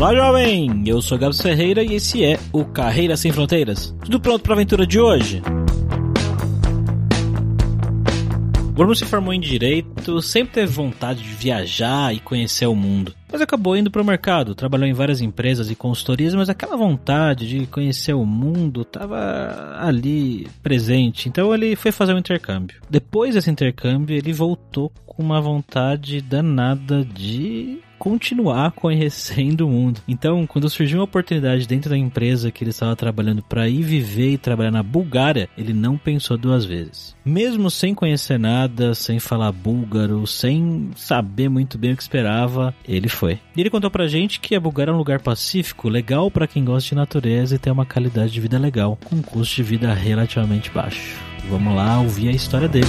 Olá, jovem! Eu sou Gabs Ferreira e esse é o Carreira Sem Fronteiras. Tudo pronto para a aventura de hoje? Bruno se formou em Direito, sempre teve vontade de viajar e conhecer o mundo. Mas acabou indo para o mercado, trabalhou em várias empresas e consultorias, mas aquela vontade de conhecer o mundo estava ali presente. Então ele foi fazer um intercâmbio. Depois desse intercâmbio, ele voltou com uma vontade danada de continuar conhecendo o mundo. Então, quando surgiu uma oportunidade dentro da empresa que ele estava trabalhando para ir viver e trabalhar na Bulgária, ele não pensou duas vezes. Mesmo sem conhecer nada, sem falar búlgaro, sem saber muito bem o que esperava, ele foi. E ele contou pra gente que a Bulgária é um lugar pacífico, legal para quem gosta de natureza e tem uma qualidade de vida legal, com um custo de vida relativamente baixo. Vamos lá ouvir a história dele.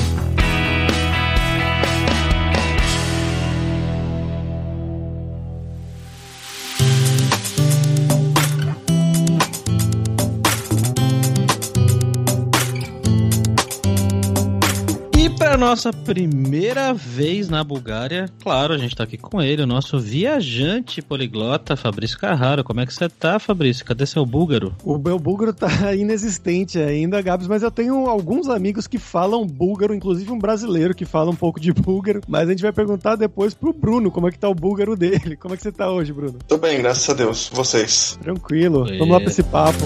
Nossa primeira vez na Bulgária, claro, a gente tá aqui com ele, o nosso viajante poliglota, Fabrício Carraro. Como é que você tá, Fabrício? Cadê seu búlgaro? O meu búlgaro tá inexistente ainda, Gabs, mas eu tenho alguns amigos que falam búlgaro, inclusive um brasileiro que fala um pouco de búlgaro, mas a gente vai perguntar depois pro Bruno como é que tá o búlgaro dele. Como é que você tá hoje, Bruno? Tô bem, graças a Deus. Vocês? Tranquilo. Vamos lá pra esse papo.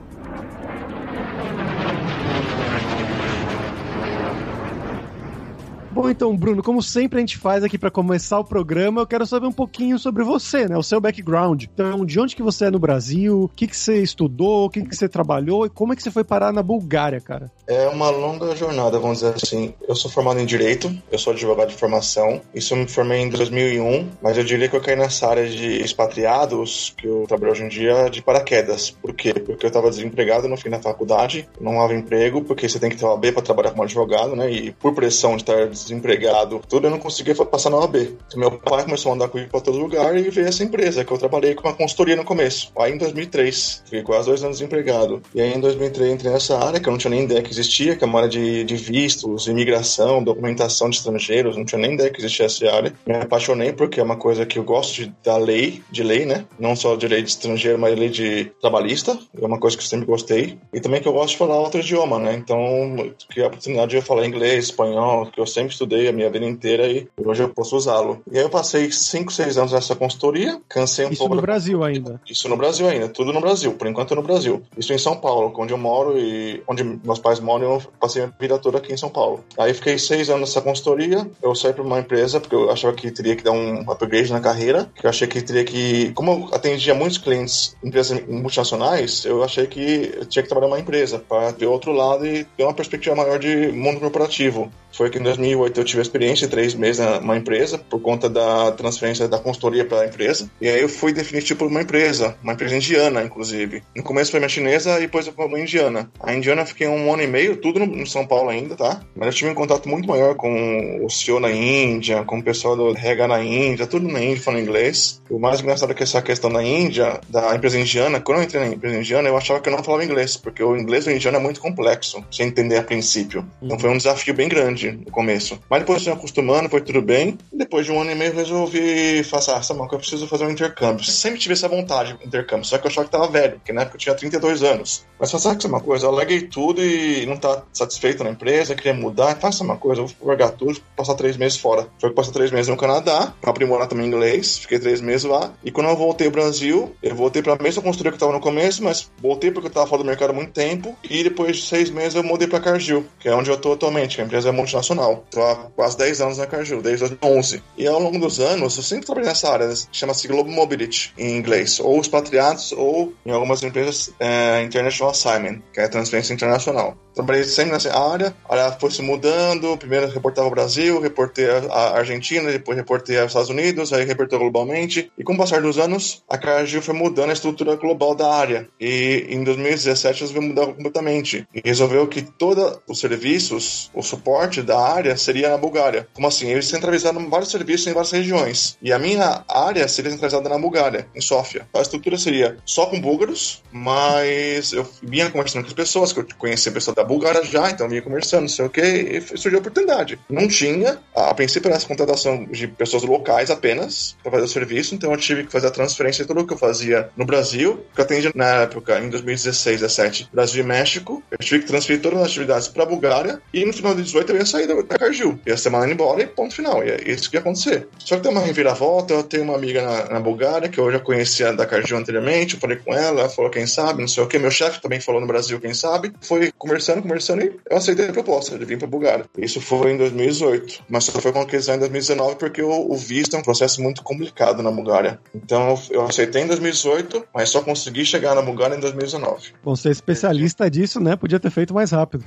Bom, então, Bruno, como sempre a gente faz aqui para começar o programa, eu quero saber um pouquinho sobre você, né? O seu background. Então, de onde que você é no Brasil? O que que você estudou? O que que você trabalhou? E como é que você foi parar na Bulgária, cara? É uma longa jornada, vamos dizer assim. Eu sou formado em Direito, eu sou advogado de formação. Isso eu me formei em 2001, mas eu diria que eu caí nessa área de expatriados, que eu trabalho hoje em dia, de paraquedas. Por quê? Porque eu estava desempregado no fim da faculdade, não havia emprego, porque você tem que ter uma B para trabalhar como advogado, né? E por pressão de estar desempregado, tudo, eu não conseguia passar na OAB. Então, meu pai começou a mandar comigo para todo lugar e veio essa empresa, que eu trabalhei com uma consultoria no começo. Aí em 2003, fiquei quase dois anos desempregado. E aí em 2003 entrei nessa área, que eu não tinha nem ideia que existia, que é uma área de, de vistos, imigração, documentação de estrangeiros, não tinha nem ideia que existia essa área. Me apaixonei porque é uma coisa que eu gosto de, da lei, de lei, né? Não só de lei de estrangeiro, mas lei de trabalhista, é uma coisa que eu sempre gostei. E também que eu gosto de falar outro idioma, né? Então, que a oportunidade de eu falar inglês, espanhol, que eu sempre estudei a minha vida inteira e hoje eu posso usá-lo. E aí eu passei 5, 6 anos nessa consultoria, cansei um Isso pouco. no da- Brasil ainda. Isso no Brasil ainda, tudo no Brasil, por enquanto no Brasil. Isso em São Paulo, onde eu moro e onde meus pais moram, eu passei a vida toda aqui em São Paulo. Aí fiquei seis anos nessa consultoria, eu saí para uma empresa, porque eu achava que teria que dar um upgrade na carreira, que eu achei que teria que. Como eu atendia muitos clientes, empresas multinacionais, eu achei que eu tinha que trabalhar numa empresa para ver outro lado e ter uma perspectiva maior de mundo corporativo. Foi que em 2008 eu tive a experiência de três meses numa empresa, por conta da transferência da consultoria para a empresa. E aí eu fui definitivo por uma empresa, uma empresa indiana, inclusive. No começo foi uma chinesa e depois eu fui uma indiana. A indiana eu fiquei um ano e meio, tudo no, São Paulo ainda, tá? Mas eu tive um contato muito maior com o CEO na Índia, com o pessoal do RH na Índia, tudo na Índia falando inglês. O mais engraçado é que essa questão da Índia, da empresa indiana, quando eu entrei na empresa indiana, eu achava que eu não falava inglês, porque o inglês do indiano é muito complexo, sem entender a princípio. Então foi um desafio bem grande no começo. Mas depois fui acostumando, foi tudo bem. Depois de um ano e meio resolvi fazer, ah, que eu preciso fazer um intercâmbio. Sempre tive essa vontade de intercâmbio, só que eu achava que tava velho, porque na época eu tinha 32 anos. Mas faça uma coisa, eu larguei tudo e não tá satisfeito na empresa, queria mudar, faça uma coisa, eu vou largar tudo, passar três meses fora. Foi que passar três meses no Canadá, aprimorar também inglês, fiquei três meses lá. E quando eu voltei ao Brasil, eu voltei pra mesma consultoria que eu tava no começo, mas voltei porque eu tava fora do mercado há muito tempo. E depois de seis meses eu mudei pra Cargill, que é onde eu tô atualmente, que a empresa é multinacional. Então há quase 10 anos na Cargill, desde 2011. E ao longo dos anos, eu sempre trabalhei nessa área, chama-se Global Mobility em inglês, ou expatriados, ou em algumas empresas, é, International Assignment, que é transferência internacional. Trabalhei sempre nessa área, ela foi se mudando, primeiro reportava o Brasil, reportei a Argentina, depois reportei os Estados Unidos, aí reportou globalmente, e com o passar dos anos, a Cargill foi mudando a estrutura global da área, e em 2017 resolveu mudar completamente, e resolveu que todos os serviços, o suporte da área seria na Bulgária. Como assim? Eles centralizaram vários serviços em várias regiões, e a minha área seria centralizada na Bulgária, em Sófia. A estrutura seria só com búlgaros, mas eu vinha conversando com as pessoas, que eu conhecia pessoas da Bulgária já, então vinha conversando, não sei o que, e surgiu a oportunidade. Não tinha, a princípio era essa contratação de pessoas locais apenas, para fazer o serviço, então eu tive que fazer a transferência de tudo que eu fazia no Brasil, que eu atendi na época, em 2016, 2017, Brasil e México, eu tive que transferir todas as atividades para a Bulgária, e no final de 18 eu ia sair da, da Cargill. Ia ser mandado embora e ponto final, e é isso que ia acontecer. Só que tem uma reviravolta, eu tenho uma amiga na, na Bulgária, que eu já conhecia da Cargill anteriormente, eu falei com ela, ela falou quem sabe, não sei o que, meu chefe também falou no Brasil quem sabe, foi conversando, conversando, e eu aceitei a proposta de vir para a Bulgária. Isso foi em 2018, mas só foi concretizado em 2019 porque o, o visto é um processo muito complicado na Bulgária. Então eu aceitei em 2018, mas só consegui chegar na Bulgária em 2019. Bom, você é especialista disso, né? Podia ter feito mais rápido.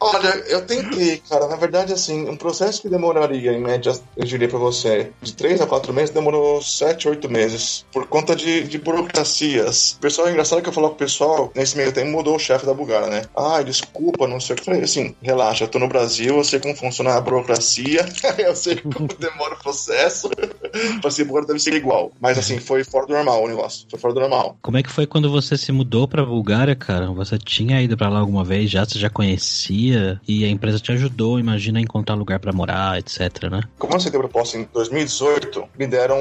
Olha, eu tentei, cara. Na verdade, assim, um processo que demoraria, em média, eu diria pra você, de 3 a 4 meses, demorou 7, 8 meses. Por conta de, de burocracias. Pessoal, é engraçado que eu falo com o pessoal, nesse meio tempo mudou o chefe da Bulgária, né? Ah, desculpa, não sei o que. Eu falei assim, relaxa, eu tô no Brasil, eu sei como funciona a burocracia, eu sei como demora o processo. Pra ser Bulgária deve ser igual. Mas assim, foi fora do normal o negócio. Foi fora do normal. Como é que foi quando você se mudou pra Bulgária, cara? Você tinha ido pra lá alguma vez já? Você já conhecia? E a empresa te ajudou, imagina, a encontrar lugar pra morar, etc, né? Como eu aceitei a proposta em 2018, me deram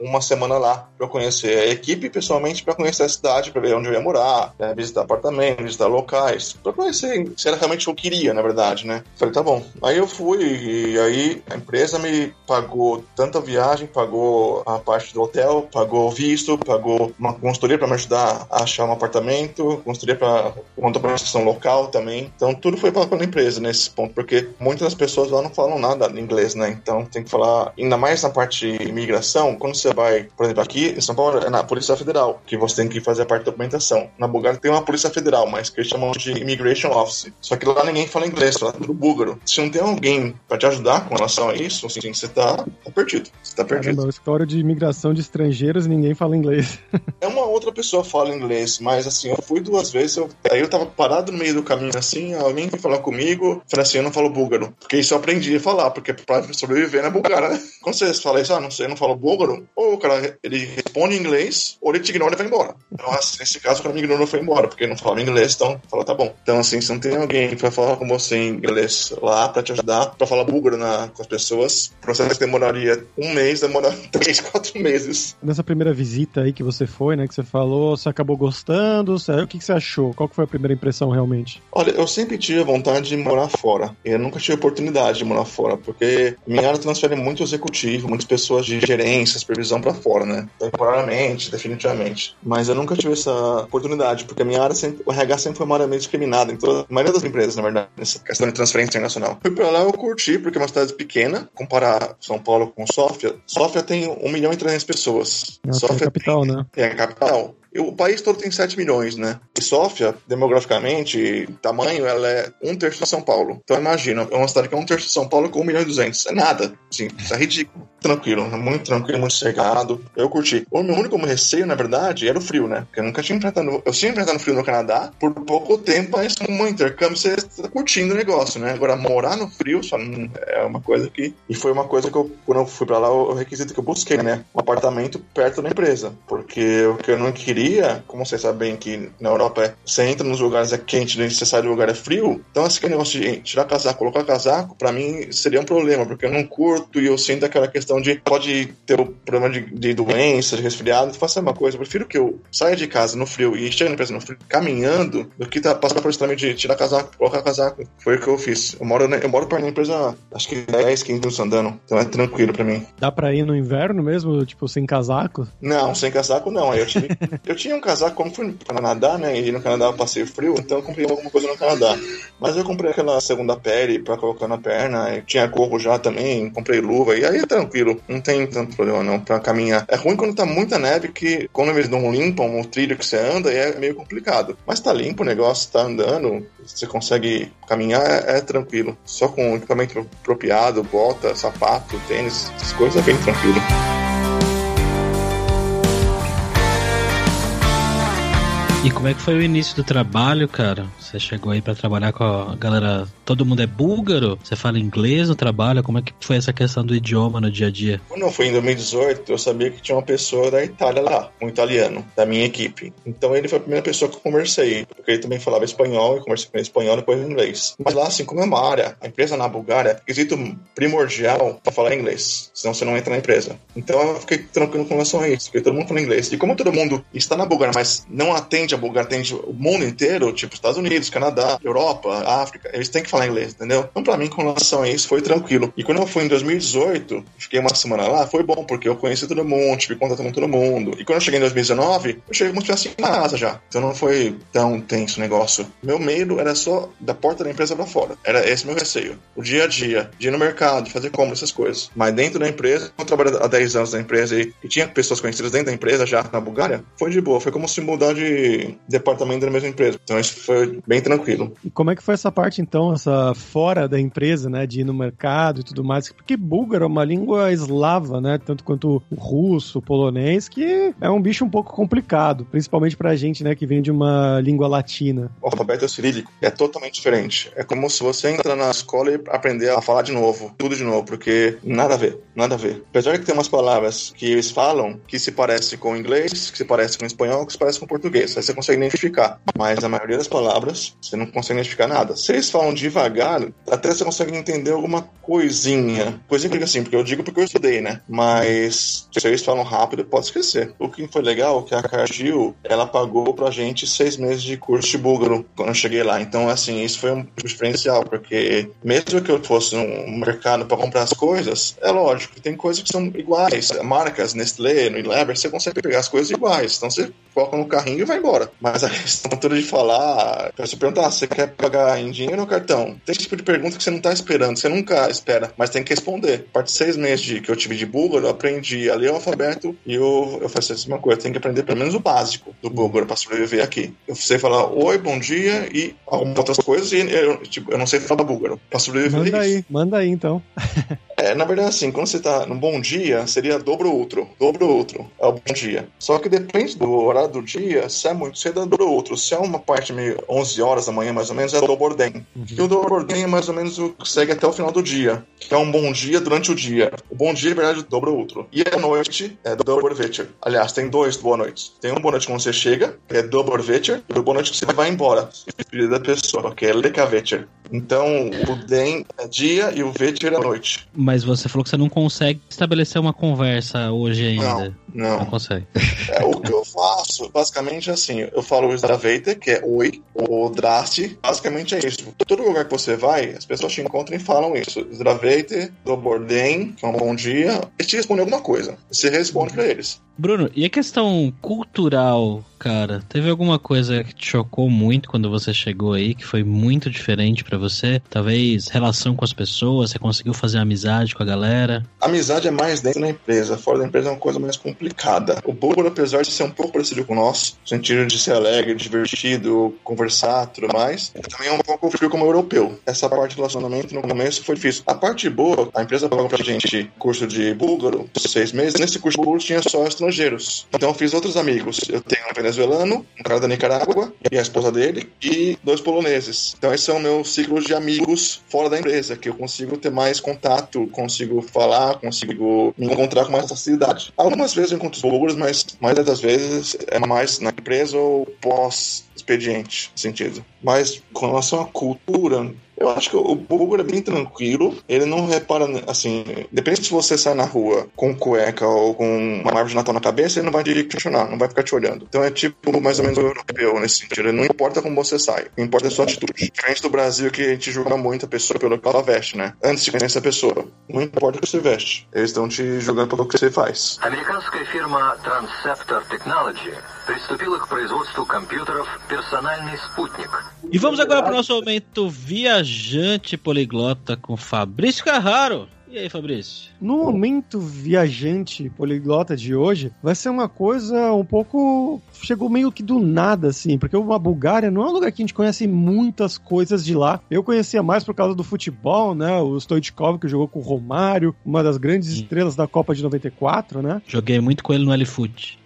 uma semana lá pra eu conhecer a equipe pessoalmente, pra conhecer a cidade, pra ver onde eu ia morar, né? visitar apartamentos, visitar locais, pra conhecer se era realmente o que eu queria, na verdade, né? Falei, tá bom. Aí eu fui e aí a empresa me pagou tanta viagem, pagou a parte do hotel, pagou visto, pagou uma consultoria para me ajudar a achar um apartamento, consultoria para conta para a local também. Então tudo foi pago pela empresa nesse ponto, porque muitas pessoas lá não falam nada inglês, né? Então tem que falar, ainda mais na parte de imigração, quando você vai, por exemplo, aqui em São Paulo é na Polícia Federal, que você tem que fazer a parte da documentação. Na Bulgária tem uma Polícia Federal, mas que eles chamam de Immigration Office. Só que lá ninguém fala inglês, fala tudo búlgaro. Se não tem alguém para te ajudar com relação a isso, assim, você tá, tá perdido. Você tá perdido. Caramba, história de imigração de estrangeiros e ninguém fala inglês. é uma outra pessoa fala inglês, mas assim, eu fui duas vezes, eu, aí eu tava parado no meio do caminho assim, alguém foi falar comigo, falei assim, eu não falo búlgaro. Porque isso eu aprendi a falar, porque pra sobreviver na Bulgária, né? Quando você fala isso, ah, não sei, eu não falo búlgaro, ou o cara, ele responde em inglês, ou ele te ignora e vai embora. Então, assim, nesse caso, o cara me ignorou foi embora, porque não falava inglês, então, fala, tá bom. Então, assim, se não tem alguém pra falar com você em inglês lá, pra te ajudar, pra falar búlgaro na, com as pessoas, o processo demoraria um mês, demora três, quatro meses. Nessa primeira visita aí que você foi, né, que você falou, você acabou gostando, o que, que você achou? Qual que foi a primeira impressão realmente? Olha, eu sempre tive a vontade de morar fora. Eu nunca tive oportunidade de morar fora, porque minha área transfere muito executivo, muitas pessoas de gerência, supervisão para fora, né? Temporariamente, definitivamente. Mas eu nunca tive essa oportunidade, porque a minha área sempre, o RH sempre foi uma área meio discriminada em toda a maioria das empresas, na verdade, nessa questão de transferência internacional. Fui pra lá, eu curti, porque é uma cidade pequena, comparar São Paulo com Sófia. Sófia tem 1 milhão e 300 pessoas. Ah, Sófia é a capital, tem, né? É a capital. O país todo tem 7 milhões, né? E Sófia, demograficamente, tamanho, ela é um terço de São Paulo. Então imagina, é uma cidade que é um terço de São Paulo com 1 milhão e 200. É nada. Assim, é ridículo. Tranquilo, é muito tranquilo, muito cercado. Eu curti. O meu único receio, na verdade, era o frio, né? Porque eu nunca tinha enfrentado. Eu tinha enfrentado frio no Canadá por pouco tempo, mas com intercâmbio você tá curtindo o negócio, né? Agora, morar no frio só é uma coisa que. E foi uma coisa que eu, quando eu fui pra lá, o requisito que eu busquei, né? Um apartamento perto da empresa. Porque o que eu não queria, como vocês sabem que na Europa é, você entra nos lugares é quente, você sai do lugar é frio. Então, esse negócio de tirar casaco, colocar casaco, pra mim seria um problema, porque eu não curto e eu sinto aquela questão de pode ter o problema de, de doença, de resfriado. Faça uma coisa, eu prefiro que eu saia de casa no frio e chegue na empresa no frio caminhando do que tá, passar por esse trâmite de tirar casaco, colocar casaco. Foi o que eu fiz. Eu moro, eu moro perto da empresa, acho que 10, 15 minutos andando. Então é tranquilo pra mim. Dá pra ir no inverno mesmo, tipo, sem casaco? Não, sem casaco não. Aí eu tive, eu eu tinha um casaco, como fui para Canadá, né? E no Canadá eu passei frio, então eu comprei alguma coisa no Canadá. Mas eu comprei aquela segunda pele para colocar na perna, tinha corro já também, comprei luva, e aí é tranquilo, não tem tanto problema não para caminhar. É ruim quando tá muita neve, que quando eles não limpam o trilho que você anda, é meio complicado. Mas tá limpo o negócio, tá andando, você consegue caminhar, é, é tranquilo. Só com equipamento apropriado, bota, sapato, tênis, essas coisas é bem tranquilo. E como é que foi o início do trabalho, cara? Você chegou aí para trabalhar com a galera. Todo mundo é búlgaro? Você fala inglês no trabalho? Como é que foi essa questão do idioma no dia a dia? Quando eu fui em 2018, eu sabia que tinha uma pessoa da Itália lá, um italiano, da minha equipe. Então ele foi a primeira pessoa que eu conversei, porque ele também falava espanhol, e conversei com ele espanhol e depois inglês. Mas lá, assim, como é uma área, a empresa na Bulgária, é quesito primordial para falar inglês, senão você não entra na empresa. Então eu fiquei tranquilo com relação a isso, porque todo mundo fala inglês. E como todo mundo está na Bulgária, mas não atende a Bulgária, atende o mundo inteiro, tipo Estados Unidos, Canadá, Europa, África, eles têm que falar inglês, entendeu? Então, pra mim, com relação a isso, foi tranquilo. E quando eu fui em 2018, fiquei uma semana lá, foi bom, porque eu conheci todo mundo, tive contato com todo mundo. E quando eu cheguei em 2019, eu cheguei muito assim na casa já. Então não foi tão tenso o negócio. Meu medo era só da porta da empresa pra fora. Era esse meu receio. O dia a dia, de ir no mercado, fazer compra, essas coisas. Mas dentro da empresa, eu trabalhei há 10 anos na empresa e, e tinha pessoas conhecidas dentro da empresa já na Bulgária, foi de boa. Foi como se mudar de departamento da mesma empresa. Então isso foi bem tranquilo. E como é que foi essa parte, então, fora da empresa, né, de ir no mercado e tudo mais? Porque búlgaro é uma língua eslava, né, tanto quanto o russo, o polonês, que é um bicho um pouco complicado, principalmente pra gente, né, que vem de uma língua latina. O alfabeto cirílico é totalmente diferente. É como se você entra na escola e aprender a falar de novo, tudo de novo, porque nada a ver, nada a ver. Apesar de ter umas palavras que eles falam que se parece com o inglês, que se parece com o espanhol, que se parece com o português, aí você consegue identificar. Mas a maioria das palavras você não consegue identificar nada. Se eles falam devagar, até você consegue entender alguma coisinha. Coisinha que assim, porque eu digo porque eu estudei, né? Mas se eles falam rápido, pode esquecer. O que foi legal é que a Cargill, ela pagou pra gente seis meses de curso de búlgaro quando eu cheguei lá. Então, assim, isso foi um diferencial, porque mesmo que eu fosse no mercado para comprar as coisas, é lógico, tem coisas que são iguais. Marcas, Nestlé, no Unilever, você consegue pegar as coisas iguais. Então você coloca no carrinho e vai embora. Mas a questão toda de falar, você perguntar, ah, você quer pagar em dinheiro ou cartão? Tem esse tipo de pergunta que você não tá esperando, você nunca espera, mas tem que responder. A parte de seis meses de, que eu tive de búlgaro, eu aprendi a ler o alfabeto e eu, eu faço a mesma coisa, tem que aprender pelo menos o básico do búlgaro para sobreviver aqui. Eu sei falar oi, bom dia e algumas outras coisas e eu, tipo, eu não sei falar búlgaro para sobreviver Manda aí, manda aí então. É, na verdade, assim, quando você tá num bom dia, seria dobro outro. Dobro outro é o bom dia. Só que depende do horário do dia, se é muito cedo, é dobro outro. Se é uma parte meio 11 horas da manhã, mais ou menos, é dobordem. Uhum. E o dobordem é mais ou menos o que segue até o final do dia, que é um bom dia durante o dia. O bom dia, na verdade, dobra outro. E a noite é doborvetcher. Aliás, tem dois boa noite. Tem um boa noite quando você chega, que é doborvetcher, e o boa noite que você vai embora. Despedida da pessoa, que é lekavetcher. Então, o den é dia e o vetcher é noite. Mas você falou que você não consegue estabelecer uma conversa hoje ainda. Não, não. Não consegue. É, o que eu faço, basicamente, é assim, eu falo o Zdravete, que é oi, o Draste, basicamente é isso. Todo lugar que você vai, as pessoas te encontram e falam isso. Zdravete, Doborden, que é um bom dia, eles te respondem alguma coisa. Você responde pra eles. Bruno, e a questão cultural, cara? Teve alguma coisa que te chocou muito quando você chegou aí, que foi muito diferente para você? Talvez relação com as pessoas, você conseguiu fazer amizade com a galera? Amizade é mais dentro da empresa, fora da empresa é uma coisa mais complicada. O búlgaro, apesar de ser um pouco parecido com o nosso, no sentido de ser alegre, divertido, conversar, tudo mais, também é um pouco frio como europeu. Essa parte do relacionamento no começo foi difícil. A parte boa, a empresa pagou pra gente curso de búlgaro, seis meses. Nesse curso de búlgaro tinha só estrangeiros. Então eu fiz outros amigos. Eu tenho um venezuelano, um cara da Nicarágua e a esposa dele, e dois poloneses. Então esses são meus ciclos de amigos fora da empresa, que eu consigo ter mais contato, consigo falar, consigo me encontrar com mais facilidade. Algumas vezes eu encontro os búlgaros, mas mais das vezes é mais na empresa ou pós expediente, sentido. Mas com relação à cultura, eu acho que o búlgaro é bem tranquilo. Ele não repara, assim, depende se você sai na rua com cueca ou com uma árvore de Natal na cabeça, ele não vai te questionar, não vai ficar te olhando. Então é tipo mais ou menos o europeu nesse sentido. Não importa como você sai, importa a sua atitude. Diferente do Brasil que a gente julga muito a pessoa pelo que ela veste, né? Antes de conhecer a pessoa. Não importa o que você veste. Eles estão te julgando pelo que você faz. Американская фирма Transceptor Technology приступила к производству компьютеров «Персональный спутник». E vamos agora para o nosso momento viajante poliglota com Fabrício Carraro. E aí, Fabrício? No momento viajante poliglota de hoje, vai ser uma coisa um pouco. Chegou meio que do nada, assim, porque a Bulgária não é um lugar que a gente conhece muitas coisas de lá. Eu conhecia mais por causa do futebol, né? O Stoichkov, que jogou com o Romário, uma das grandes Sim. estrelas da Copa de 94, né? Joguei muito com ele no L-Foot.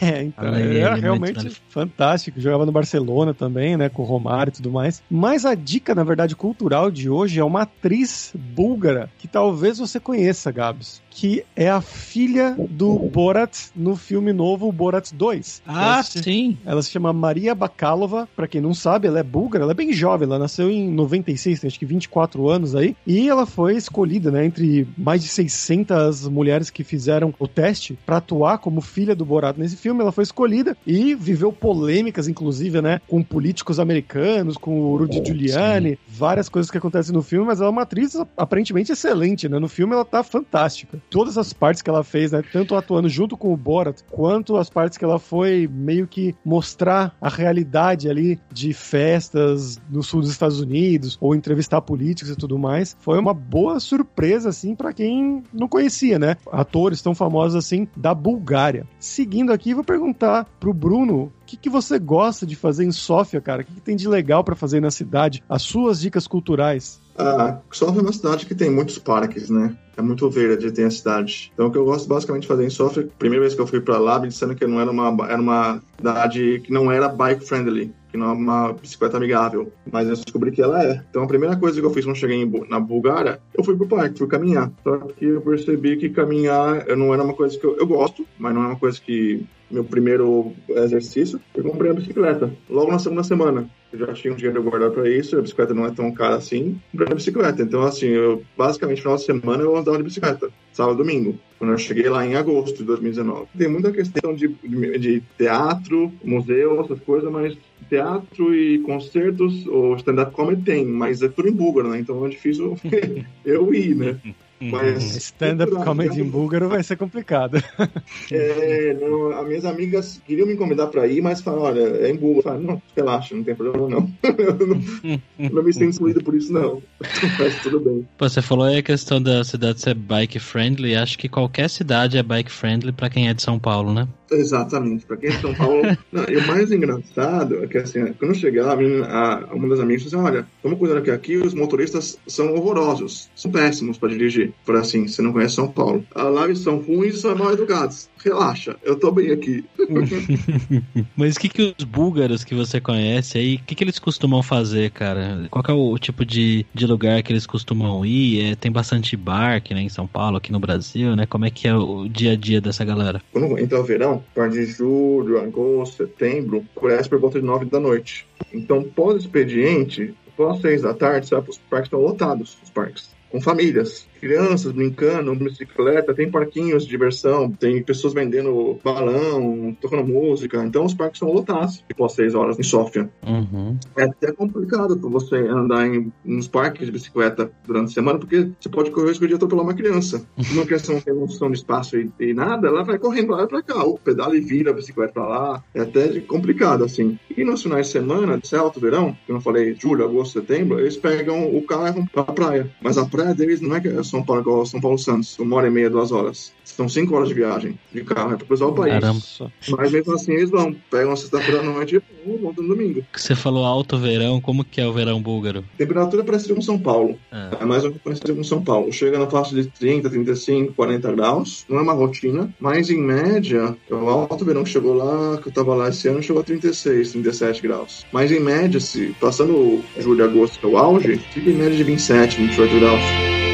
É, então, ele era realmente fantástico. Jogava no Barcelona também, né? Com o Romário e tudo mais. Mas a dica, na verdade, cultural de hoje é uma atriz búlgara que talvez você conheça, Gabs que é a filha do Borat no filme novo Borat 2. Ah, ela se, sim. Ela se chama Maria Bakalova, para quem não sabe, ela é búlgara, ela é bem jovem, ela nasceu em 96, tem acho que 24 anos aí, e ela foi escolhida, né, entre mais de 600 mulheres que fizeram o teste para atuar como filha do Borat nesse filme, ela foi escolhida e viveu polêmicas, inclusive, né, com políticos americanos, com o Rudy Giuliani, sim. várias coisas que acontecem no filme, mas ela é uma atriz aparentemente excelente, né, no filme ela tá fantástica todas as partes que ela fez, né? Tanto atuando junto com o Borat, quanto as partes que ela foi meio que mostrar a realidade ali de festas no sul dos Estados Unidos, ou entrevistar políticos e tudo mais. Foi uma boa surpresa, assim, para quem não conhecia, né? Atores tão famosos assim da Bulgária. Seguindo aqui, vou perguntar pro Bruno que, que você gosta de fazer em Sófia, cara? O que, que tem de legal para fazer na cidade? As suas dicas culturais. Ah, Sofia é uma cidade que tem muitos parques, né? É muito verde tem a cidade. Então, o que eu gosto basicamente de fazer em Sofia, primeira vez que eu fui para lá, me disseram que não era uma, era uma cidade que não era bike friendly, que não é uma bicicleta amigável. Mas eu descobri que ela é. Então, a primeira coisa que eu fiz quando cheguei na Bulgária, eu fui pro parque, fui caminhar. Só que eu percebi que caminhar não era uma coisa que eu, eu gosto, mas não é uma coisa que meu primeiro exercício, eu comprei a bicicleta. Logo na segunda semana. Eu já tinha um dinheiro guardado para isso, a bicicleta não é tão cara assim. Comprei a bicicleta. Então, assim, eu basicamente, final de semana, eu andava de bicicleta. Sábado domingo. Quando eu cheguei lá em agosto de 2019. Tem muita questão de, de, de teatro, museu, essas coisas, mas teatro e concertos, ou stand-up comedy tem, mas é tudo em búlgaro, né? Então é difícil eu ir, né? Mas stand-up comedy em búlgaro vai ser complicado. É, não, as minhas amigas queriam me convidar para ir, mas falaram, olha, é em búlgaro. Falei, não, relaxa, não tem problema não. eu não, não me sinto excluído por isso não. Mas tudo bem. Pô, você falou aí a questão da cidade ser bike friendly. Acho que qualquer cidade é bike friendly para quem é de São Paulo, né? Exatamente, para quem é de São Paulo. não, e o mais engraçado é que assim, quando eu cheguei lá, a, uma das amigas disse: Olha, vamos cuidar que aqui os motoristas são horrorosos, são péssimos para dirigir. Por assim, você não conhece São Paulo. Lá eles são ruins e são mal educados. Relaxa, eu tô bem aqui. Mas o que, que os búlgaros que você conhece aí, o que, que eles costumam fazer, cara? Qual é o tipo de, de lugar que eles costumam ir? É, tem bastante bar aqui né, em São Paulo, aqui no Brasil, né? Como é que é o dia a dia dessa galera? Quando entra o verão, a partir de julho, agosto, setembro, escurece por volta de nove da noite. Então, pós-expediente, pós seis da tarde, sabe, os parques estão lotados, os parques, com famílias crianças brincando, bicicleta, tem parquinhos de diversão, tem pessoas vendendo balão, tocando música. Então os parques são lotados após seis horas em Sofia. Uhum. É até complicado você andar em nos parques de bicicleta durante a semana, porque você pode correr o risco de atropelar uma criança. Uma criança não tem noção de espaço e, e nada, ela vai correndo lá para cá, o pedala e vira a bicicleta para lá. É até complicado assim. E nos finais de semana, de alto verão, como eu falei, julho, agosto, setembro, eles pegam o carro para a praia. Mas a praia deles não é que é só são Paulo São Paulo Santos, uma hora e meia, duas horas. São cinco horas de viagem de carro, é pra cruzar o país. Caramba. Mas mesmo assim eles vão, pegam a sexta-feira à noite e voltam no domingo. Você falou alto verão, como que é o verão búlgaro? Temperatura parecida com São Paulo. É, é mais ou menos parecida com São Paulo. Chega na faixa de 30, 35, 40 graus. Não é uma rotina, mas em média, o alto verão que chegou lá, que eu tava lá esse ano, chegou a 36, 37 graus. Mas em média, se passando julho e agosto, que é o auge, fica em média de 27, 28 graus.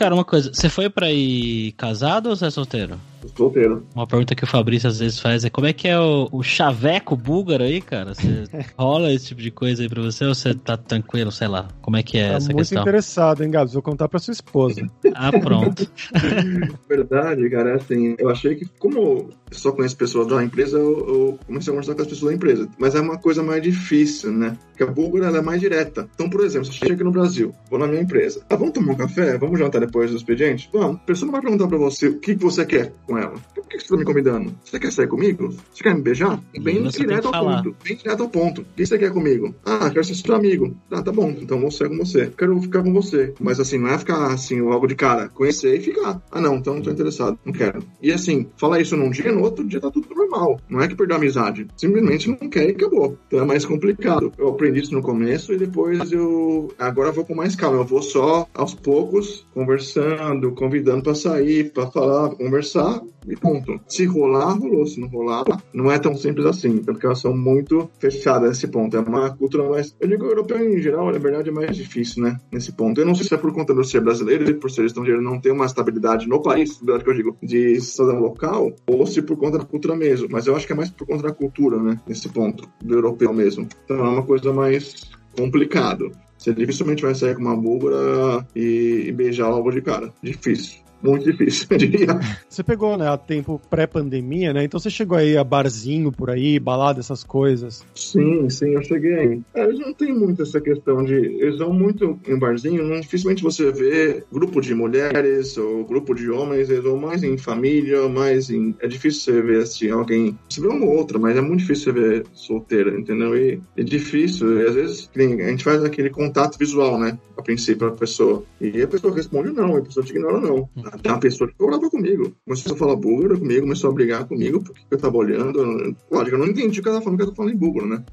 Cara, uma coisa, você foi pra ir casado ou você é solteiro? Solteiro. Uma pergunta que o Fabrício às vezes faz é como é que é o, o chaveco búlgaro aí, cara? Você rola esse tipo de coisa aí pra você ou você tá tranquilo, sei lá? Como é que é tá essa muito questão? interessado, hein, Gabs? Vou contar pra sua esposa. Ah, pronto. verdade, cara, é assim, eu achei que, como eu só conheço pessoas da empresa, eu, eu comecei a conversar com as pessoas da empresa. Mas é uma coisa mais difícil, né? Porque a búlgara ela é mais direta. Então, por exemplo, se eu chego aqui no Brasil, vou na minha empresa, ah, vamos tomar um café? Vamos jantar depois do expediente? Vamos. A pessoa não vai perguntar pra você o que que você quer com ela. Por que você tá me convidando? Você quer sair comigo? Você quer me beijar? Bem Você direto ao falar. ponto. Bem direto ao ponto. O que você quer comigo? Ah, quero ser seu amigo. Ah, tá bom. Então vou sair com você. Quero ficar com você. Mas assim, não é ficar assim, logo de cara. Conhecer e ficar. Ah, não, então não tô interessado. Não quero. E assim, falar isso num dia, no outro dia tá tudo normal. Não é que perdeu a amizade. Simplesmente não quer e acabou. Então é mais complicado. Eu aprendi isso no começo e depois eu. Agora eu vou com mais calma. Eu vou só aos poucos, conversando, convidando pra sair, pra falar, pra conversar e ponto. Se rolar, rolou. Se não rolar, não é tão simples assim. Porque elas são muito fechadas nesse ponto. É uma cultura mais. Eu digo europeu em geral, na verdade, é mais difícil, né? Nesse ponto. Eu não sei se é por conta de ser brasileiro e por ser estrangeiro não ter uma estabilidade no país, verdade que eu digo, de cidadão local, ou se por conta da cultura mesmo. Mas eu acho que é mais por conta da cultura, né? Nesse ponto, do europeu mesmo. Então é uma coisa mais complicado. Você dificilmente vai sair com uma búlgara e, e beijar logo de cara. Difícil. Muito difícil, eu diria. Você pegou, né, a tempo pré-pandemia, né? Então você chegou aí a barzinho por aí, balada, essas coisas. Sim, sim, eu cheguei. É, eles não têm muito essa questão de. Eles vão muito em barzinho, não, dificilmente você vê grupo de mulheres ou grupo de homens, eles vão mais em família, mais em. É difícil você ver assim, alguém. Você vê uma ou outra, mas é muito difícil você ver solteira, entendeu? E é difícil, e às vezes a gente faz aquele contato visual, né? A princípio, a pessoa. E a pessoa responde não, a pessoa te ignora não. Tem uma pessoa que ficou brava comigo. Começou a falar búlgaro comigo, começou a brigar comigo porque eu tava olhando. Lógico, eu não entendi o que ela falando, que eu tô falando em búlgaro, né?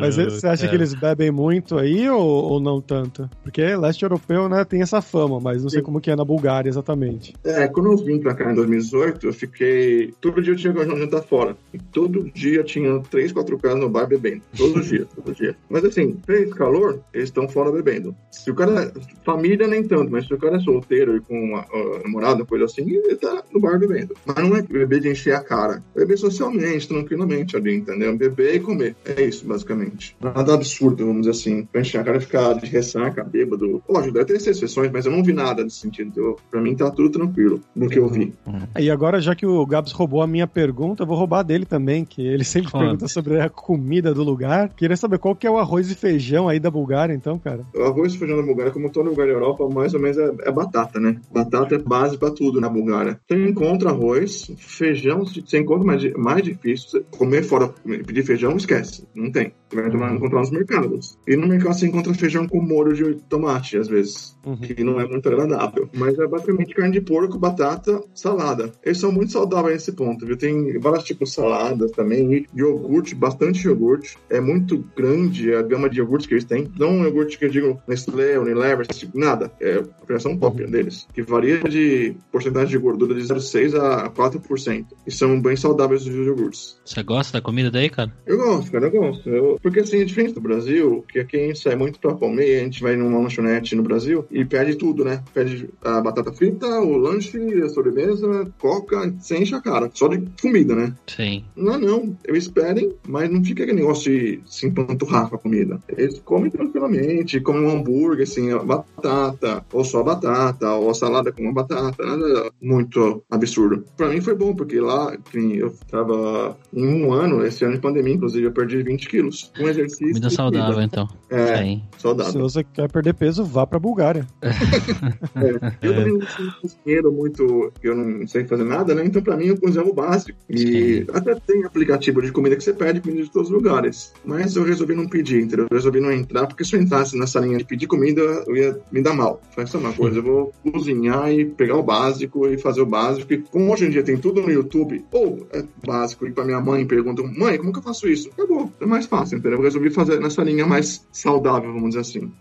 Mas você acha que eles bebem muito aí ou, ou não tanto? Porque leste europeu, né, tem essa fama, mas não sei Sim. como que é na Bulgária exatamente. É, quando eu vim pra cá em 2018, eu fiquei. Todo dia eu tinha que jantar fora. E todo dia tinha três, quatro caras no bar bebendo. Todo dia, todo dia. Mas assim, fez calor, eles estão fora bebendo. Se o cara. Família nem tanto, mas se o cara é solteiro e com uma uh, namorada, coisa assim, ele tá no bar bebendo. Mas não é beber de encher a cara. Beber socialmente, tranquilamente ali, entendeu? Beber e comer. É isso, basicamente. Nada absurdo, vamos dizer assim. Pra encher a cara e ficar de ressaca, bêbado. Lógico, deve ter exceções, mas eu não vi nada nesse sentido. Pra mim tá tudo tranquilo do que eu vi. E agora, já que o Gabs roubou a minha pergunta, eu vou roubar dele também, que ele sempre Foda. pergunta sobre a comida do lugar. Queria saber qual que é o arroz e feijão aí da Bulgária, então, cara. O arroz e feijão da Bulgária, como todo lugar da Europa, mais ou menos é, é batata, né? Batata é base pra tudo na Bulgária. Você encontra arroz, feijão, se você encontra mais, mais difícil. Comer fora, pedir feijão, esquece. Não tem. right Você vai tomar- encontrar nos mercados. E no mercado você encontra feijão com molho de tomate, às vezes. Uhum. Que não é muito agradável. Mas é basicamente carne de porco, batata, salada. Eles são muito saudáveis nesse ponto, viu? Tem vários tipos de saladas também. Iogurte, bastante iogurte. É muito grande a gama de iogurtes que eles têm. Não um iogurte que eu digo Nestlé, Unilever, tipo, nada. É a versão top deles. Que varia de porcentagem de gordura de 0,6% a 4%. E são bem saudáveis os iogurtes. Você gosta da comida daí, cara? Eu gosto, cara, eu gosto. Eu- Porque assim, é diferente do Brasil, que aqui a gente sai muito pra comer, a gente vai numa lanchonete no Brasil e pede tudo, né? Pede a batata frita, o lanche, a sobremesa, coca, sem encher a cara. Só de comida, né? Sim. Não, não. Eles pedem, mas não fica aquele negócio de se empanturrar com a comida. Eles comem tranquilamente, comem um hambúrguer, assim, a batata, ou só a batata, ou a salada com uma batata, nada muito absurdo. Pra mim foi bom, porque lá, nem eu tava em um ano, esse ano de pandemia, inclusive, eu perdi 20 quilos. Com exercício. Comida saudável, então. É, Sim. Se saudável. você quer perder peso, vá pra Bulgária. É. Eu também não sou um cozinheiro muito. Eu não sei fazer nada, né? Então, pra mim, eu cozinho o básico. E até tem aplicativo de comida que você pede comida de todos os lugares. Mas eu resolvi não pedir, entendeu? Eu resolvi não entrar, porque se eu entrasse nessa linha de pedir comida, eu ia me dar mal. Falei, sabe uma coisa? Eu vou cozinhar e pegar o básico e fazer o básico. E como hoje em dia tem tudo no YouTube, ou é básico, e pra minha mãe perguntam, mãe, como que eu faço isso? Acabou. É mais fácil, Eu resolvi fazer nessa linha mais saudável, vamos dizer assim.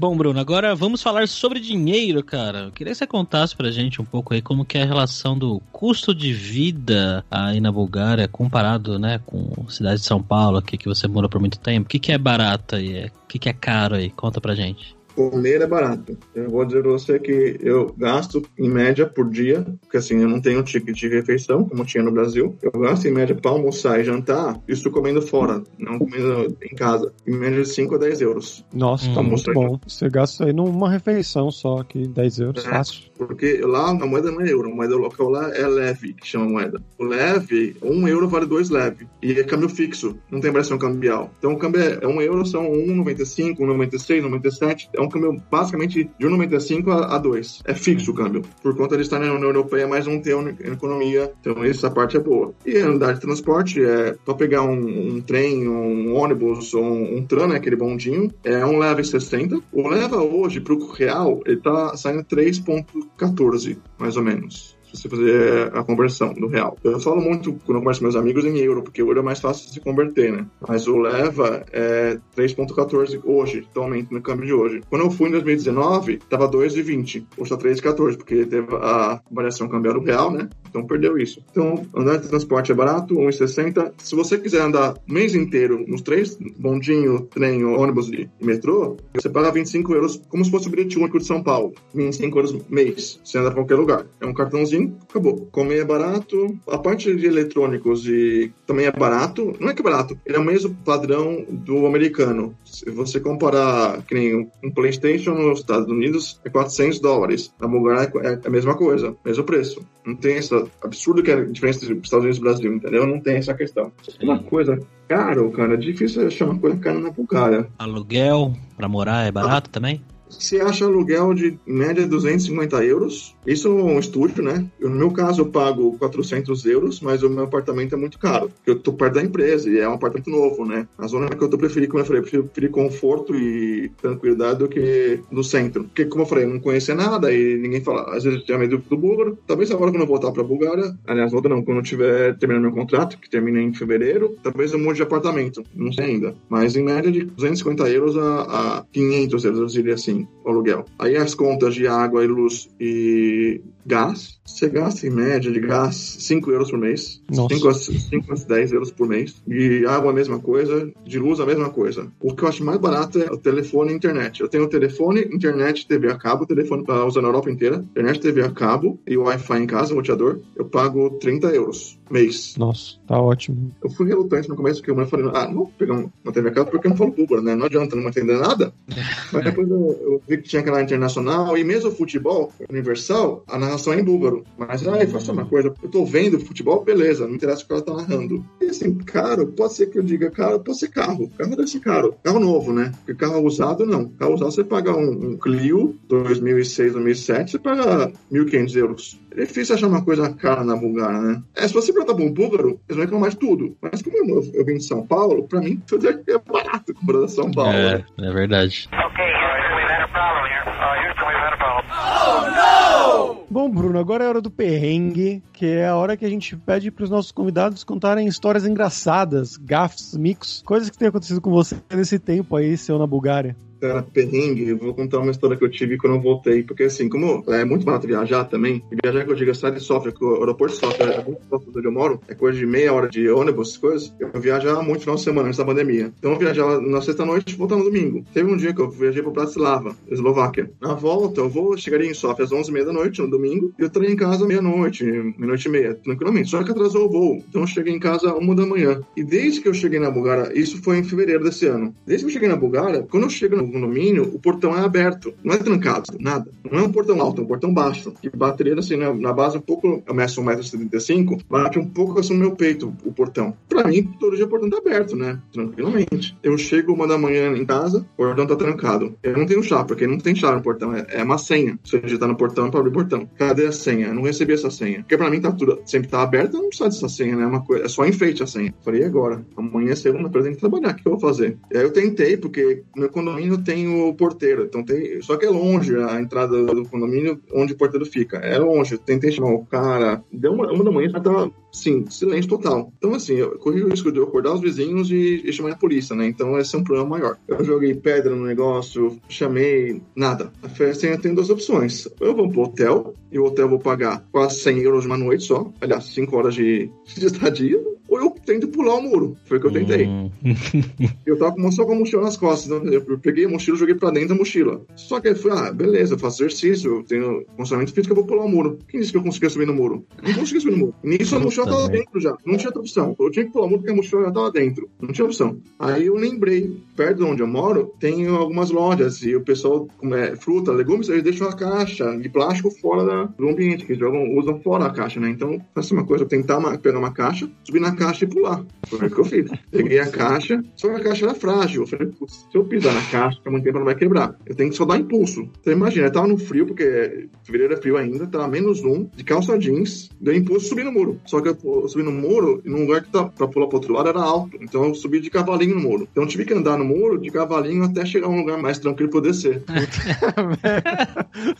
Bom, Bruno, agora vamos falar sobre dinheiro, cara. Eu queria que você contasse pra gente um pouco aí como que é a relação do custo de vida aí na Bulgária comparado, né, com a cidade de São Paulo, aqui que você mora por muito tempo. O que que é barato aí? O que que é caro aí? Conta pra gente. Comer é barato. Eu vou dizer pra você que eu gasto em média por dia, porque assim, eu não tenho ticket de refeição, como tinha no Brasil. Eu gasto em média para almoçar e jantar, isso comendo fora, não comendo em casa. Em média de 5 a 10 euros. Nossa, tá muito bom. Você gasta aí numa refeição só, que 10 euros, é, fácil. Porque lá a moeda não é euro, a moeda local lá é leve, que chama moeda. O leve, um euro vale dois leve. E é câmbio fixo, não tem variação cambial. Então o câmbio é, um euro, são 1,95, 1,96, 1,97. É um câmbio basicamente de 1,95 a, a 2. É fixo o câmbio. Por conta de estar na União Europeia, mas não ter economia. Então essa parte é boa. E andar de transporte é para pegar um, um, trem, um ônibus ou um, um tram, né, aquele bondinho, é um leve 60. O leva hoje pro real, ele tá saindo 3,14, mais ou menos se você fazer a conversão do real. Eu falo muito quando eu converso com meus amigos em euro, porque o euro é mais fácil de se converter, né? Mas o leva é 3,14 hoje, atualmente, no câmbio de hoje. Quando eu fui em 2019, tava 2,20, hoje tá 3,14, porque teve a variação cambial do real, né? Então perdeu isso. Então, andar de transporte é barato, 1,60. Se você quiser andar o mês inteiro nos três, bondinho, trem, ônibus e metrô, você paga 25 euros, como se fosse o bilhete único de São Paulo. 25 euros mês, você anda pra qualquer lugar. É um cartãozinho acabou. Comer é barato. A parte de eletrônicos e também é barato. Não é que é barato, ele é o mesmo padrão do americano. Se você comparar que nem um PlayStation nos Estados Unidos, é 400 dólares. Na Bulgária é a mesma coisa, mesmo preço. Não tem essa absurdo que é a diferença entre Estados Unidos e Brasil, entendeu? Não tem essa questão. Uma coisa caro, cara, é difícil achar uma coisa cara na Bulgária. Aluguel para morar é barato ah. também? Você acha aluguel de média 250 euros. Isso é um estúdio, né? Eu, no meu caso, eu pago 400 euros, mas o meu apartamento é muito caro. Eu tô perto da empresa e é um apartamento novo, né? A zona que eu tô preferindo, como eu falei, eu prefiro conforto e tranquilidade do que no centro. Porque, como eu falei, eu não conhecia nada e ninguém fala. Às vezes eu tinha medo do búlgaro. Talvez agora, quando eu voltar pra Bulgária, aliás, volta não, quando eu tiver terminando meu contrato, que termina em fevereiro, talvez eu mude de apartamento. Não sei ainda. Mas em média de 250 euros a, a 500 euros, eu diria assim o aluguel. Aí as contas de água e luz e gás, você gasta em média de gás 5 euros por mês. 5 a, 5 a 10 euros por mês. E água a mesma coisa, de luz a mesma coisa. O que eu acho mais barato é o telefone e internet. Eu tenho telefone, internet, TV a cabo, telefone para usar na Europa inteira, internet, TV a cabo e Wi-Fi em casa, roteador. Eu pago 30 euros mês. Nossa, tá ótimo. Eu fui relutante no começo, porque eu falei, ah, não vou pegar uma TV a cabo porque eu não falo búlgaro, né? Não adianta, não entender nada. Mas depois eu, eu, vi que tinha canal internacional e mesmo o futebol universal, a narração é em búlgaro. Mas aí, faça uma coisa, eu tô vendo futebol, beleza, não interessa o que ela tá narrando. E assim, caro, pode ser que eu diga caro, pode ser carro. Carro deve ser caro. Carro novo, né? Porque carro usado, não. Carro usado, você paga um, um Clio 2006, 2007, você paga 1.500 euros. É difícil achar uma coisa cara na Bulgária, né? É, se você perguntar pra um búlgaro, eles vão reclamar de tudo. Mas como eu, eu vim de São Paulo, pra mim, tudo é barato comparado a São Paulo. É, né? é verdade. Ok, Bom, Bruno, agora é hora do perrengue, que é a hora que a gente pede para os nossos convidados contarem histórias engraçadas, gafs, micos, coisas que têm acontecido com você nesse tempo aí, seu na Bulgária era perrengue, eu vou contar uma história que eu tive quando eu voltei. Porque, assim, como é muito barato viajar também, viajar que eu digo, sai de sofre, que o aeroporto sofre, é muito próximo onde eu moro, é coisa de meia hora de ônibus, coisas. Eu viajava muito final de semana antes da pandemia. Então eu viajava na sexta-noite e voltava no domingo. Teve um dia que eu viajei para Bratislava, Eslováquia. Na volta, eu vou, chegaria em Sofia às 11h30 da noite, no domingo, e eu estaria em casa meia-noite, meia-noite e meia, tranquilamente. Só que atrasou o voo. Então eu cheguei em casa uma da manhã. E desde que eu cheguei na Bulgária, isso foi em fevereiro desse ano. Desde que eu cheguei na Bulgária, quando eu chego no condomínio, o portão é aberto, não é trancado, nada. Não é um portão alto, é um portão baixo. Que bateria, assim, na, na base um pouco, eu meço 1,75m, bate um pouco assim no meu peito o portão. Pra mim, todo dia o portão tá aberto, né? Tranquilamente. Eu chego uma da manhã em casa, o portão tá trancado. Eu não tenho chave, porque não tem chave no portão, é, é uma senha. Se eu digitar no portão é pra abrir o portão. Cadê a senha? Eu não recebi essa senha. Porque pra mim tá tudo, sempre tá aberto, eu não precisa dessa senha, né? É, uma coisa, é só enfeite a senha. Falei, agora? Amanhã segunda, eu que trabalhar, o que eu vou fazer? E aí eu tentei, porque meu condomínio tem o porteiro, então tem, só que é longe a entrada do condomínio onde o porteiro fica, é longe. Tentei chamar o cara, deu uma, uma da manhã, já tava, sim, silêncio total. Então, assim, eu corri o risco de acordar os vizinhos e, e chamar a polícia, né? Então, esse é um problema maior. Eu joguei pedra no negócio, chamei, nada. A festa assim, tem duas opções. Eu vou pro hotel, e o hotel eu vou pagar quase 100 euros uma noite só, aliás, 5 horas de, de estadia, ou eu tento pular o muro. Foi o que eu tentei. Hum. Eu tava com, só com a mochila nas costas. Né? Eu peguei a mochila e joguei pra dentro da mochila. Só que aí foi, ah, beleza, eu faço exercício, eu tenho condicionamento físico, eu vou pular o muro. Quem disse que eu conseguia subir no muro? Não conseguia subir no muro. Nisso a mochila tava dentro já. Não tinha outra opção. Eu tinha que pular o muro porque a mochila já tava dentro. Não tinha opção. Aí eu lembrei, perto de onde eu moro, tem algumas lojas e o pessoal, como é fruta, legumes, eles deixam a caixa de plástico fora da, do ambiente, que jogam, usam fora a caixa, né? Então, faço uma coisa, eu tentar uma, pegar uma caixa, subir na caixa e pular. Foi o que eu fiz. Peguei a caixa, só que a caixa era frágil. Eu falei, putz, se eu pisar na caixa, há muito tempo ela não vai quebrar. Eu tenho que só dar impulso. Então imagina, eu tava no frio, porque fevereiro é frio ainda, tava menos um, de calça jeans, deu impulso e subi no muro. Só que eu subi no muro, num lugar que tá, pra pular pro outro lado era alto. Então eu subi de cavalinho no muro. Então eu tive que andar no muro de cavalinho até chegar a um lugar mais tranquilo pra eu descer.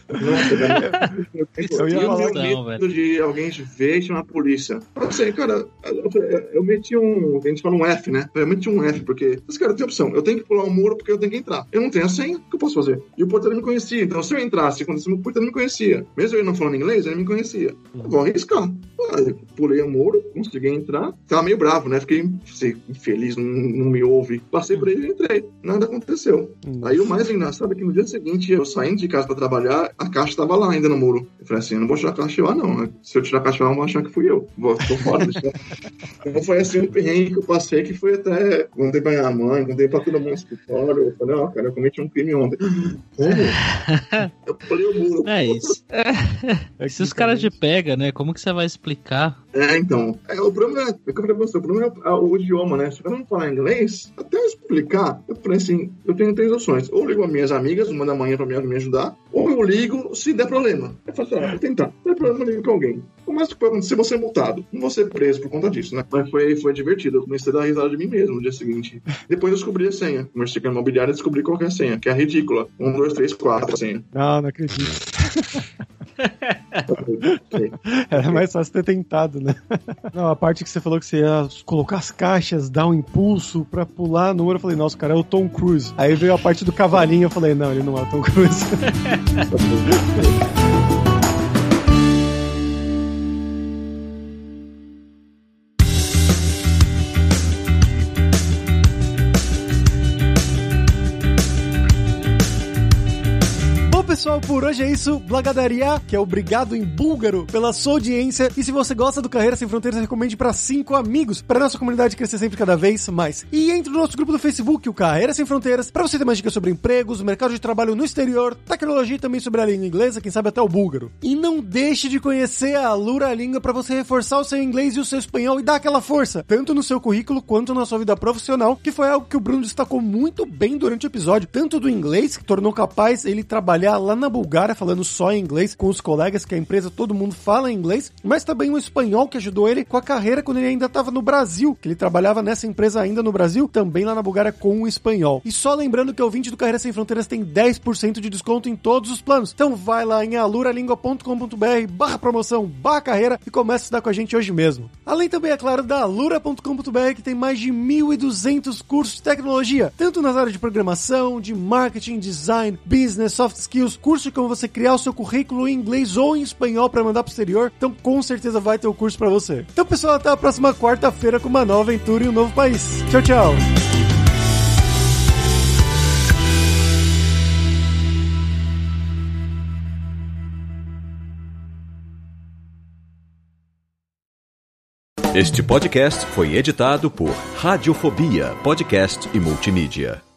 Nossa, velho. Eu, Eu ia eu falar tenho não, medo de alguém ver e chamar a polícia. Eu sei, cara, eu, eu meti um. A gente fala um F, né? Eu meti um F, porque. Mas, cara, tem opção. Eu tenho que pular um muro porque eu tenho que entrar. Eu não tenho a senha, o que eu posso fazer? E o porteiro me conhecia. Então, se eu entrasse, quando o porteiro me conhecia. Mesmo ele não falando inglês, ele me conhecia. Eu vou arriscar. Ah, eu pulei o muro, consegui entrar. Tava meio bravo, né? Fiquei sei, infeliz, não, não me ouve. Passei por ele e entrei. Nada aconteceu. Aí o mais engraçado é que no dia seguinte, eu saindo de casa pra trabalhar, a caixa tava lá ainda no muro. Eu falei assim: eu não vou tirar a caixa lá, não. né? Se eu tirar a caixa lá, vão achar que fui eu. Vou, tô fora. deixa então foi assim um perrengue que eu passei que foi até. Contei pra minha mãe, contei pra todo mundo no escritório. Eu falei: ó, cara, eu cometi um crime ontem. Como? Eu pulei o muro. É isso. Se os caras te pegam, né? Como que você vai explicar? É, então. É, o problema é, é eu você, o problema é o idioma, né? Se eu não falar inglês, até eu explicar, eu falei assim, eu tenho três opções. Ou ligo as minhas amigas, uma da manhã pra me, me ajudar, ou eu ligo se der problema. Eu falo assim, ah, vou tentar. Se der problema, eu ligo pra alguém. O mais que pode acontecer é você multado. Não vou ser preso por conta disso, né? Mas foi, foi divertido. Eu comecei a dar risada de mim mesmo no dia seguinte. Depois eu descobri a senha. Comecei com a imobiliária e descobri qual que é senha, que é ridícula. Um, dois, três, quatro a senha. Não, não acredito. Era mais fácil ter tentado, né? Não, a parte que você falou que você ia colocar as caixas, dar um impulso pra pular no muro, eu falei, nossa, cara, é o Tom Cruise. Aí veio a parte do cavalinho, eu falei, não, ele não é o Tom Cruise. Por hoje é isso. Blagadaria, que é obrigado em búlgaro pela sua audiência. E se você gosta do Carreira Sem Fronteiras, recomende para cinco amigos, para nossa comunidade crescer sempre cada vez mais. E entre no nosso grupo do Facebook, o Carreira Sem Fronteiras, para você ter mais dicas sobre empregos, mercado de trabalho no exterior, tecnologia e também sobre a língua inglesa, quem sabe até o búlgaro. E não deixe de conhecer a Alura Língua para você reforçar o seu inglês e o seu espanhol e dar aquela força, tanto no seu currículo quanto na sua vida profissional, que foi algo que o Bruno destacou muito bem durante o episódio, tanto do inglês, que tornou capaz ele trabalhar lá na Bulgária falando só em inglês com os colegas, que a empresa todo mundo fala inglês, mas também o espanhol que ajudou ele com a carreira quando ele ainda estava no Brasil, que ele trabalhava nessa empresa ainda no Brasil, também lá na Bulgária com o espanhol. E só lembrando que o ouvinte do Carreira Sem Fronteiras tem 10% de desconto em todos os planos. Então vai lá em aluralingua.com.br barra promoção, barra carreira e começa a estudar com a gente hoje mesmo. Além também, é claro, da alura.com.br que tem mais de 1.200 cursos de tecnologia, tanto nas áreas de programação, de marketing, design, business, soft skills, curso como você criar o seu currículo em inglês ou em espanhol para mandar pro exterior. Então com certeza vai ter o curso para você. Então pessoal, até a próxima quarta-feira com uma nova aventura em um novo país. Tchau, tchau. Este podcast foi editado por Radiofobia, podcast e multimídia.